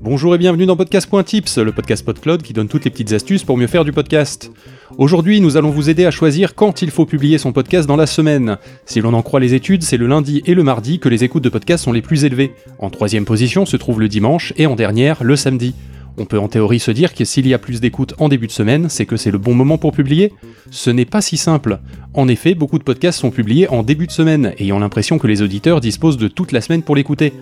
Bonjour et bienvenue dans Podcast.tips, le podcast PodCloud qui donne toutes les petites astuces pour mieux faire du podcast. Aujourd'hui, nous allons vous aider à choisir quand il faut publier son podcast dans la semaine. Si l'on en croit les études, c'est le lundi et le mardi que les écoutes de podcast sont les plus élevées. En troisième position se trouve le dimanche et en dernière le samedi. On peut en théorie se dire que s'il y a plus d'écoutes en début de semaine, c'est que c'est le bon moment pour publier Ce n'est pas si simple. En effet, beaucoup de podcasts sont publiés en début de semaine, ayant l'impression que les auditeurs disposent de toute la semaine pour l'écouter.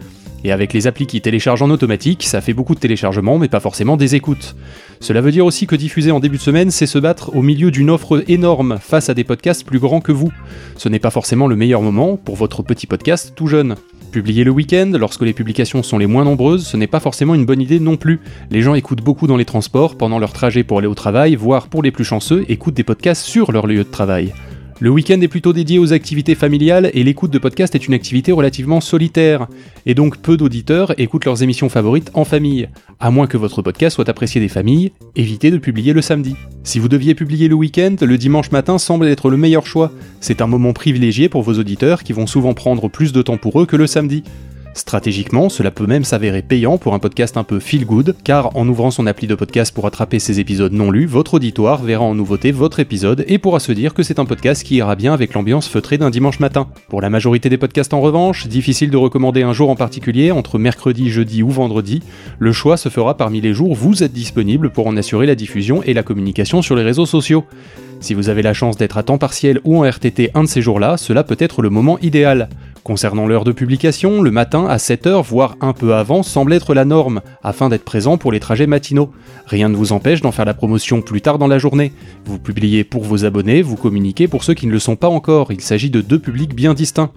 Et avec les applis qui téléchargent en automatique, ça fait beaucoup de téléchargements, mais pas forcément des écoutes. Cela veut dire aussi que diffuser en début de semaine, c'est se battre au milieu d'une offre énorme face à des podcasts plus grands que vous. Ce n'est pas forcément le meilleur moment pour votre petit podcast tout jeune. Publier le week-end, lorsque les publications sont les moins nombreuses, ce n'est pas forcément une bonne idée non plus. Les gens écoutent beaucoup dans les transports, pendant leur trajet pour aller au travail, voire pour les plus chanceux, écoutent des podcasts sur leur lieu de travail. Le week-end est plutôt dédié aux activités familiales et l'écoute de podcast est une activité relativement solitaire. Et donc peu d'auditeurs écoutent leurs émissions favorites en famille. À moins que votre podcast soit apprécié des familles, évitez de publier le samedi. Si vous deviez publier le week-end, le dimanche matin semble être le meilleur choix. C'est un moment privilégié pour vos auditeurs qui vont souvent prendre plus de temps pour eux que le samedi. Stratégiquement, cela peut même s'avérer payant pour un podcast un peu feel good, car en ouvrant son appli de podcast pour attraper ses épisodes non lus, votre auditoire verra en nouveauté votre épisode et pourra se dire que c'est un podcast qui ira bien avec l'ambiance feutrée d'un dimanche matin. Pour la majorité des podcasts en revanche, difficile de recommander un jour en particulier, entre mercredi, jeudi ou vendredi, le choix se fera parmi les jours où vous êtes disponible pour en assurer la diffusion et la communication sur les réseaux sociaux. Si vous avez la chance d'être à temps partiel ou en RTT un de ces jours-là, cela peut être le moment idéal. Concernant l'heure de publication, le matin à 7h, voire un peu avant, semble être la norme, afin d'être présent pour les trajets matinaux. Rien ne vous empêche d'en faire la promotion plus tard dans la journée. Vous publiez pour vos abonnés, vous communiquez pour ceux qui ne le sont pas encore, il s'agit de deux publics bien distincts.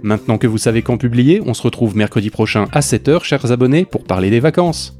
Maintenant que vous savez quand publier, on se retrouve mercredi prochain à 7h, chers abonnés, pour parler des vacances.